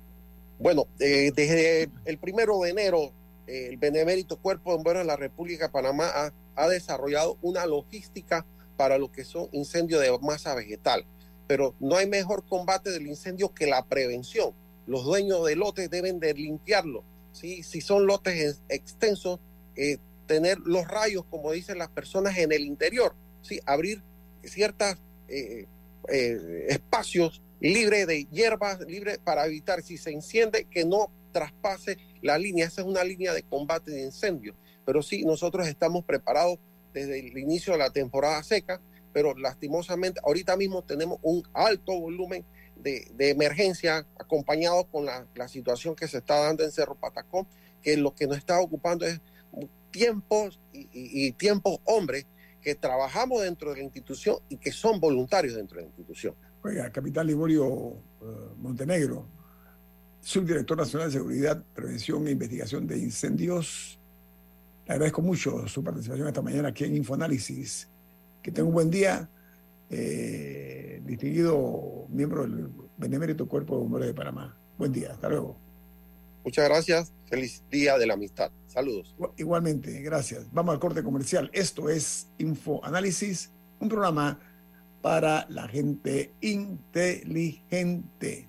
Bueno, eh, desde el primero de enero, el Benemérito Cuerpo de Bomberos de la República de Panamá ha, ha desarrollado una logística para lo que son incendios de masa vegetal. Pero no hay mejor combate del incendio que la prevención. Los dueños de lotes deben de limpiarlo. ¿sí? Si son lotes extensos, eh, tener los rayos, como dicen las personas, en el interior. ¿sí? Abrir ciertos eh, eh, espacios libres de hierbas, libres para evitar si se enciende que no traspase la línea. Esa es una línea de combate de incendio. Pero sí, nosotros estamos preparados desde el inicio de la temporada seca, pero lastimosamente ahorita mismo tenemos un alto volumen de, emergencia acompañado con la, situación que se está dando en Cerro Patacón, que lo que nos está ocupando es tiempos y, tiempos hombres que trabajamos dentro de la institución y que son voluntarios dentro de la institución. Oiga, capitán Liborio eh, Montenegro, subdirector nacional de Seguridad, Prevención e Investigación de Incendios le agradezco mucho su participación esta mañana aquí en Infoanálisis. Que tenga un buen día, eh, distinguido miembro del Benemérito Cuerpo de Bomberos de Panamá. Buen día, hasta luego. Muchas gracias. Feliz día de la amistad. Saludos. Igualmente, gracias. Vamos al corte comercial. Esto es Infoanálisis, un programa para la gente inteligente.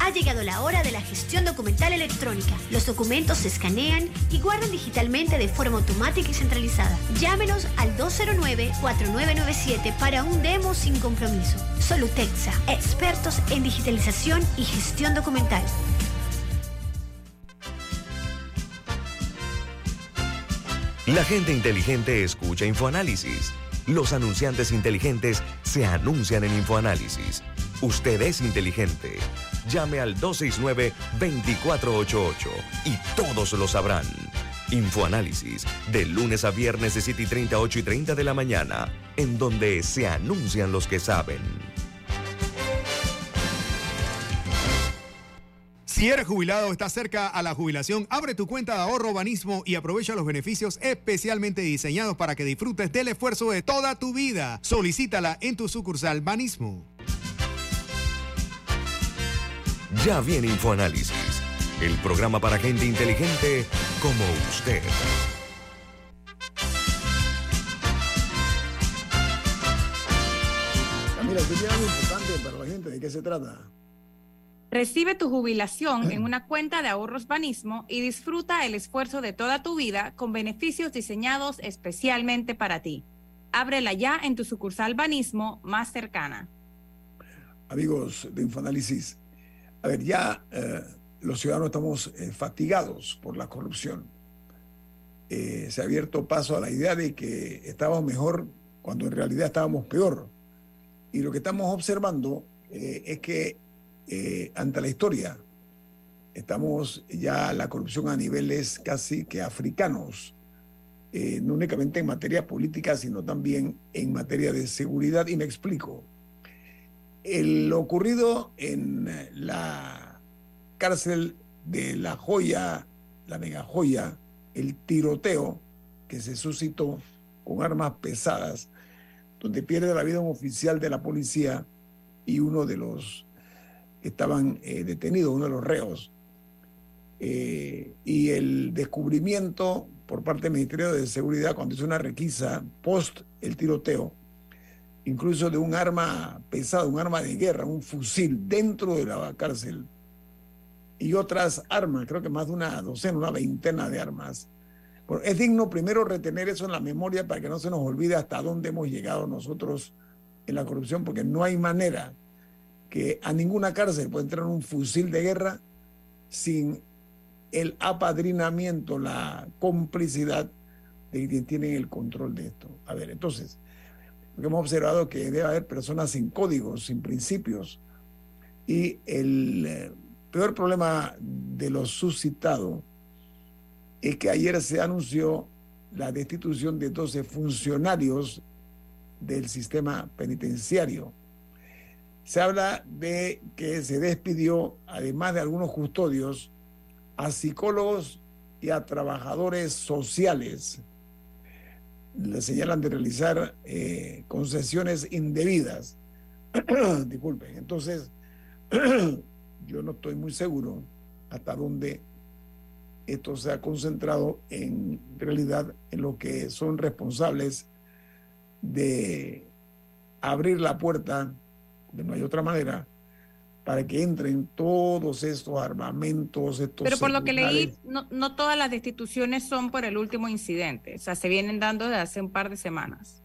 Ha llegado la hora de la gestión documental electrónica. Los documentos se escanean y guardan digitalmente de forma automática y centralizada. Llámenos al 209-4997 para un demo sin compromiso. Solutexa, expertos en digitalización y gestión documental. La gente inteligente escucha InfoAnálisis. Los anunciantes inteligentes se anuncian en InfoAnálisis. Usted es inteligente. Llame al 269-2488 y todos lo sabrán. Infoanálisis, de lunes a viernes de 7 y 30, 8 y 30 de la mañana, en donde se anuncian los que saben. Si eres jubilado o estás cerca a la jubilación, abre tu cuenta de ahorro Banismo y aprovecha los beneficios especialmente diseñados para que disfrutes del esfuerzo de toda tu vida. Solicítala en tu sucursal Banismo. Ya viene InfoAnálisis, el programa para gente inteligente como usted. Camila, usted tiene algo importante para la gente. ¿De qué se trata? Recibe tu jubilación en una cuenta de ahorros Banismo y disfruta el esfuerzo de toda tu vida con beneficios diseñados especialmente para ti. Ábrela ya en tu sucursal Banismo más cercana. Amigos de Infoanálisis, a ver, ya eh, los ciudadanos estamos eh, fatigados por la corrupción. Eh, se ha abierto paso a la idea de que estábamos mejor cuando en realidad estábamos peor. Y lo que estamos observando es que ante la historia estamos ya la corrupción a niveles casi que africanos, no únicamente en materia política, sino también en materia de seguridad. Y me explico. El, lo ocurrido en la cárcel de La Joya, la mega joya, el tiroteo que se suscitó con armas pesadas, donde pierde la vida un oficial de la policía y uno de los que estaban eh, detenidos, uno de los reos. Eh, y el descubrimiento por parte del Ministerio de Seguridad cuando hizo una requisa post el tiroteo, incluso de un arma pesada, un arma de guerra, un fusil dentro de la cárcel y otras armas, creo que más de una docena, una veintena de armas. es digno primero retener eso en la memoria para que no se nos olvide hasta dónde hemos llegado nosotros en la corrupción, porque no hay manera que a ninguna cárcel pueda entrar un fusil de guerra sin el apadrinamiento, la complicidad de quien tienen el control de esto. A ver, entonces, porque hemos observado que debe haber personas sin códigos, sin principios, y el eh, peor problema de lo suscitado es que ayer se anunció la destitución de 12 funcionarios del sistema penitenciario. Se habla de que se despidió, además de algunos custodios, a psicólogos y a trabajadores sociales le señalan de realizar eh, concesiones indebidas. Disculpen, entonces yo no estoy muy seguro hasta dónde esto se ha concentrado en realidad en lo que son responsables de abrir la puerta, de no hay otra manera, para que entren todos estos armamentos. Estos Pero por lo que leí, no, no, todas las destituciones son por el último incidente, o sea, se vienen dando desde hace un par de semanas.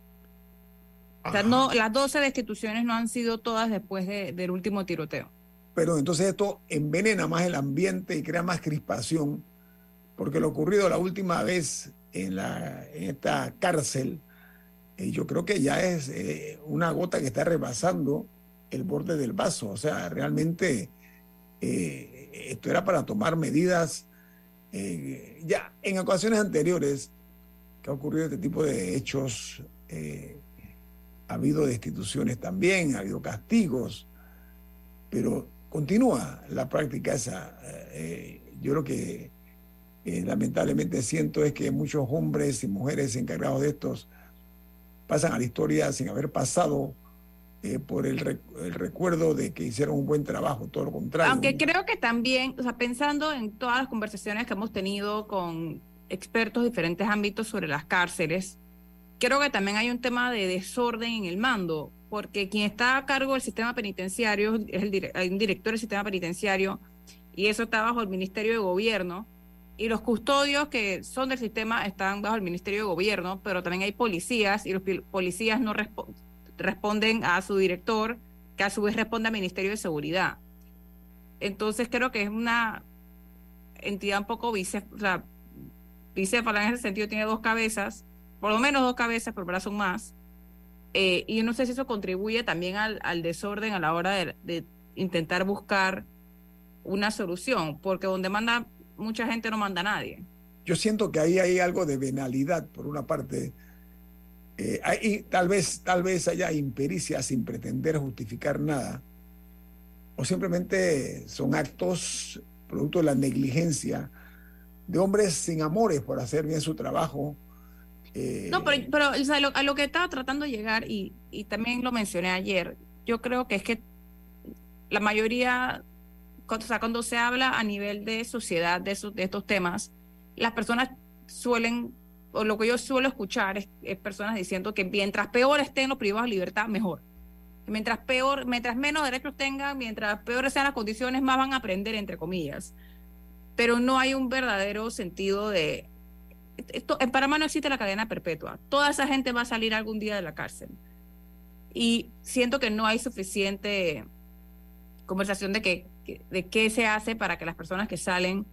O sea, no, las 12 destituciones no han sido todas después del último tiroteo. Pero entonces esto envenena más el ambiente y crea más crispación, porque lo ocurrido la última vez en, la, en esta cárcel, eh, yo creo que ya es eh, una gota que está rebasando el borde del vaso. O sea, realmente eh, esto era para tomar medidas. Eh, ya en ocasiones anteriores que ha ocurrido este tipo de hechos, eh, ha habido destituciones también, ha habido castigos, pero continúa la práctica esa. yo lo que lamentablemente siento es que muchos hombres y mujeres encargados de estos pasan a la historia sin haber pasado eh, por el, recuerdo de que hicieron un buen trabajo, todo lo contrario. Aunque creo que también, o sea, pensando en todas las conversaciones que hemos tenido con expertos de diferentes ámbitos sobre las cárceles, creo que también hay un tema de desorden en el mando, porque quien está a cargo del sistema penitenciario es el hay un director del sistema penitenciario y eso está bajo el Ministerio de Gobierno. Y los custodios que son del sistema están bajo el Ministerio de Gobierno, pero también hay policías y los policías no responden responden a su director, que a su vez responde al Ministerio de Seguridad. Entonces creo que es una entidad un poco bicéfala, bicéfala en ese sentido, tiene dos cabezas, por lo menos dos cabezas, pero ahora son más. Eh, y no sé si eso contribuye también al, desorden a la hora de, de, intentar buscar una solución, porque donde manda mucha gente no manda nadie. Yo siento que ahí hay algo de venalidad, por una parte, eh, tal vez, tal vez haya impericia sin pretender justificar nada, o simplemente son actos producto de la negligencia de hombres sin amores por hacer bien su trabajo. Eh, no, pero, a lo que estaba tratando de llegar, y, y también lo mencioné ayer, yo creo que es que la mayoría, o sea, cuando se habla a nivel de sociedad de, de estos temas, las personas suelen, o lo que yo suelo escuchar es, personas diciendo que mientras peor estén los privados de libertad, mejor. Mientras peor, mientras menos derechos tengan, mientras peores sean las condiciones, más van a aprender, entre comillas. Pero no hay un verdadero sentido de... Esto, en Panamá no existe la cadena perpetua. Toda esa gente va a salir algún día de la cárcel. Y siento que no hay suficiente conversación de, que, de qué se hace para que las personas que salen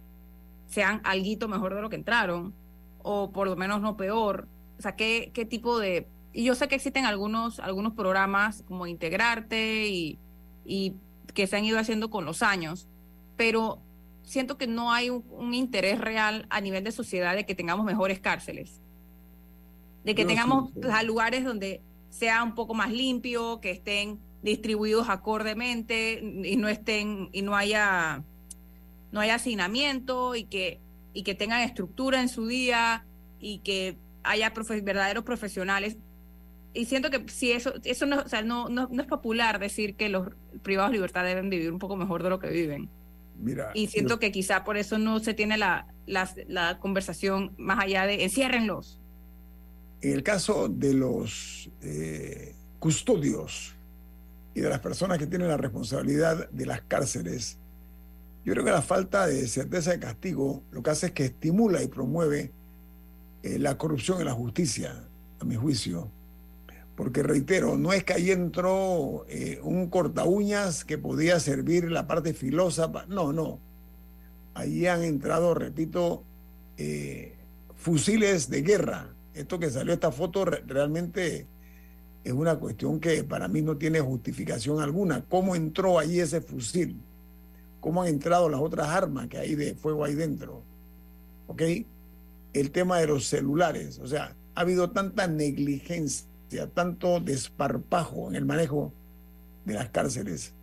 sean algo mejor de lo que entraron, o por lo menos no peor. O sea, qué, qué tipo de... Y yo sé que existen algunos, algunos programas como Integrarte y, y que se han ido haciendo con los años, pero siento que no hay un, interés real a nivel de sociedad de que tengamos mejores cárceles, de que tengamos lugares donde sea un poco más limpio, que estén distribuidos acordemente y no estén y no haya no haya hacinamiento y que y que tengan estructura en su día y que haya verdaderos profesionales. Y siento que si eso eso no, o sea, no, no, es popular decir que los privados de libertad deben vivir un poco mejor de lo que viven. Mira, y siento que quizá por eso no se tiene la, la, la conversación más allá de enciérrenlos. En el caso de los eh, custodios y de las personas que tienen la responsabilidad de las cárceles, yo creo que la falta de certeza de castigo lo que hace es que estimula y promueve eh, la corrupción en la justicia, a mi juicio. Porque reitero, no es que ahí entró eh, un corta uñas que podía servir la parte filosa. No, no. Ahí han entrado, repito, fusiles de guerra esto que salió esta foto realmente es una cuestión que para mí no tiene justificación alguna. ¿Cómo entró ahí ese fusil? ¿Cómo han entrado las otras armas que hay de fuego ahí dentro? ¿Ok? El tema de los celulares. O sea, ha habido tanta negligencia, tanto desparpajo en el manejo de las cárceles.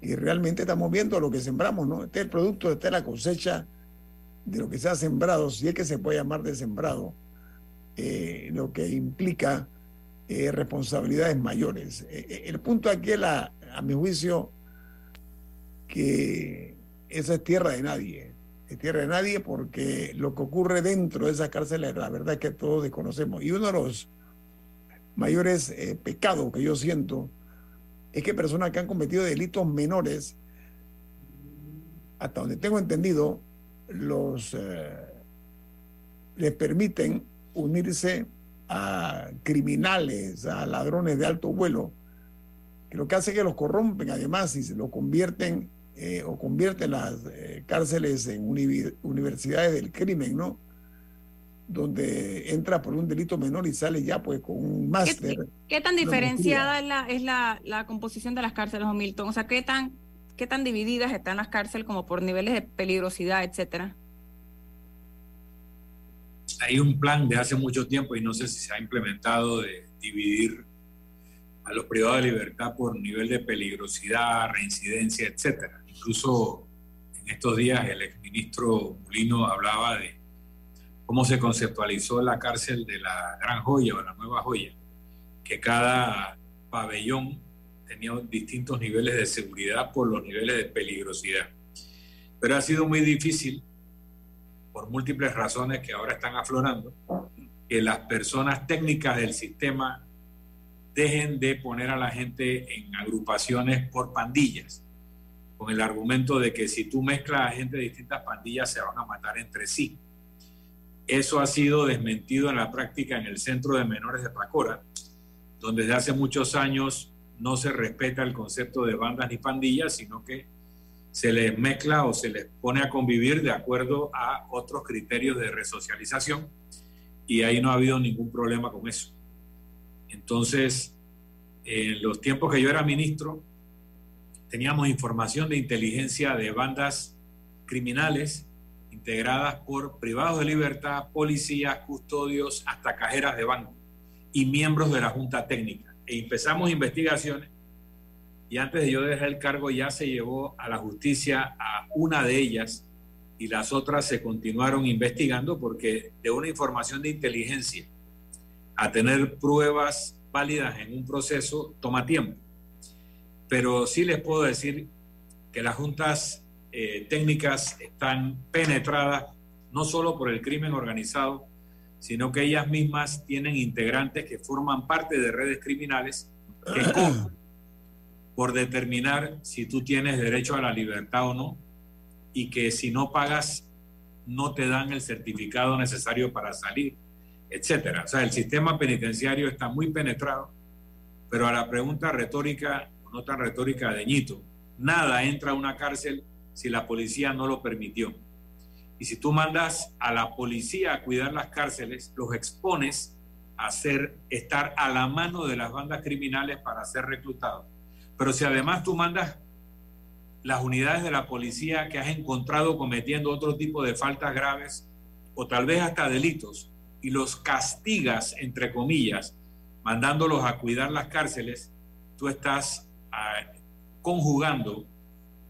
Y realmente estamos viendo lo que sembramos, ¿no? Este es el producto, esta es la cosecha de lo que se ha sembrado, si es que se puede llamar de sembrado eh, lo que implica eh, responsabilidades mayores. Eh, el punto aquí es, la, a mi juicio, que esa es tierra de nadie. Es tierra de nadie porque lo que ocurre dentro de esas cárceles, la verdad es que todos desconocemos. Y uno de los mayores pecados que yo siento es que personas que han cometido delitos menores, hasta donde tengo entendido, los les permiten unirse a criminales, a ladrones de alto vuelo, que lo que hace es que los corrompen además y se lo convierten eh, o convierten las eh, cárceles en universidades del crimen, ¿no? Donde entra por un delito menor y sale ya pues con un máster. ¿Qué, tan diferenciada es, la, es la, la, composición de las cárceles, Milton? O sea, ¿qué tan, ¿qué tan divididas están las cárceles como por niveles de peligrosidad, etcétera? hay un plan de hace mucho tiempo y no sé si se ha implementado de dividir a los privados de libertad por nivel de peligrosidad, reincidencia, etcétera. Incluso en estos días el exministro Mulino hablaba de cómo se conceptualizó la cárcel de la Gran Joya o la Nueva Joya, que cada pabellón tenía distintos niveles de seguridad por los niveles de peligrosidad. Pero ha sido muy difícil por múltiples razones que ahora están aflorando, que las personas técnicas del sistema dejen de poner a la gente en agrupaciones por pandillas, con el argumento de que si tú mezclas a gente de distintas pandillas se van a matar entre sí. Eso ha sido desmentido en la práctica en el Centro de Menores de Pacora, donde desde hace muchos años no se respeta el concepto de bandas ni pandillas, sino que se les mezcla o se les pone a convivir de acuerdo a otros criterios de resocialización y ahí no ha habido ningún problema con eso. Entonces, en los tiempos que yo era ministro, teníamos información de inteligencia de bandas criminales integradas por privados de libertad, policías, custodios, hasta cajeras de banco y miembros de la Junta Técnica. E empezamos investigaciones y antes de yo dejar el cargo ya se llevó a la justicia a una de ellas y las otras se continuaron investigando porque de una información de inteligencia a tener pruebas válidas en un proceso toma tiempo. Pero sí les puedo decir que las juntas eh, técnicas están penetradas no solo por el crimen organizado, sino que ellas mismas tienen integrantes que forman parte de redes criminales que por determinar si tú tienes derecho a la libertad o no y que si no pagas no te dan el certificado necesario para salir, etcétera. O sea, el sistema penitenciario está muy penetrado, pero a la pregunta retórica, no tan retórica de Ñito, nada entra a una cárcel si la policía no lo permitió. Y si tú mandas a la policía a cuidar las cárceles, los expones a ser, estar a la mano de las bandas criminales para ser reclutados. Pero si además tú mandas las unidades de la policía que has encontrado cometiendo otro tipo de faltas graves o tal vez hasta delitos y los castigas, entre comillas, mandándolos a cuidar las cárceles, tú estás conjugando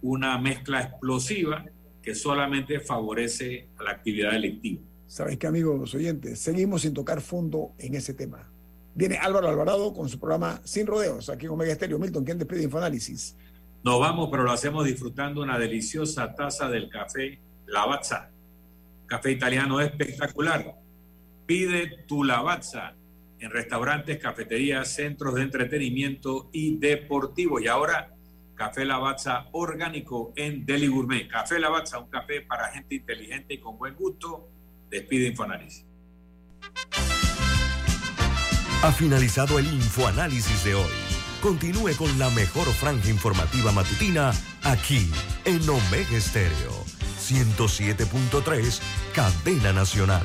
una mezcla explosiva que solamente favorece a la actividad delictiva. ¿Sabes qué, amigos oyentes? Seguimos sin tocar fondo en ese tema. Viene Álvaro Alvarado con su programa Sin Rodeos, aquí en Omega Estéreo. Milton, ¿quién despide Infoanálisis? Nos vamos, pero lo hacemos disfrutando una deliciosa taza del café Lavazza. Café italiano espectacular. Pide tu Lavazza en restaurantes, cafeterías, centros de entretenimiento y deportivos. Y ahora Café Lavazza orgánico en Deli Gourmet. Café Lavazza, un café para gente inteligente y con buen gusto. Despide Infoanálisis. Ha finalizado el Infoanálisis de hoy. Continúe con la mejor franja informativa matutina aquí en Omega Estéreo 107.3, Cadena Nacional.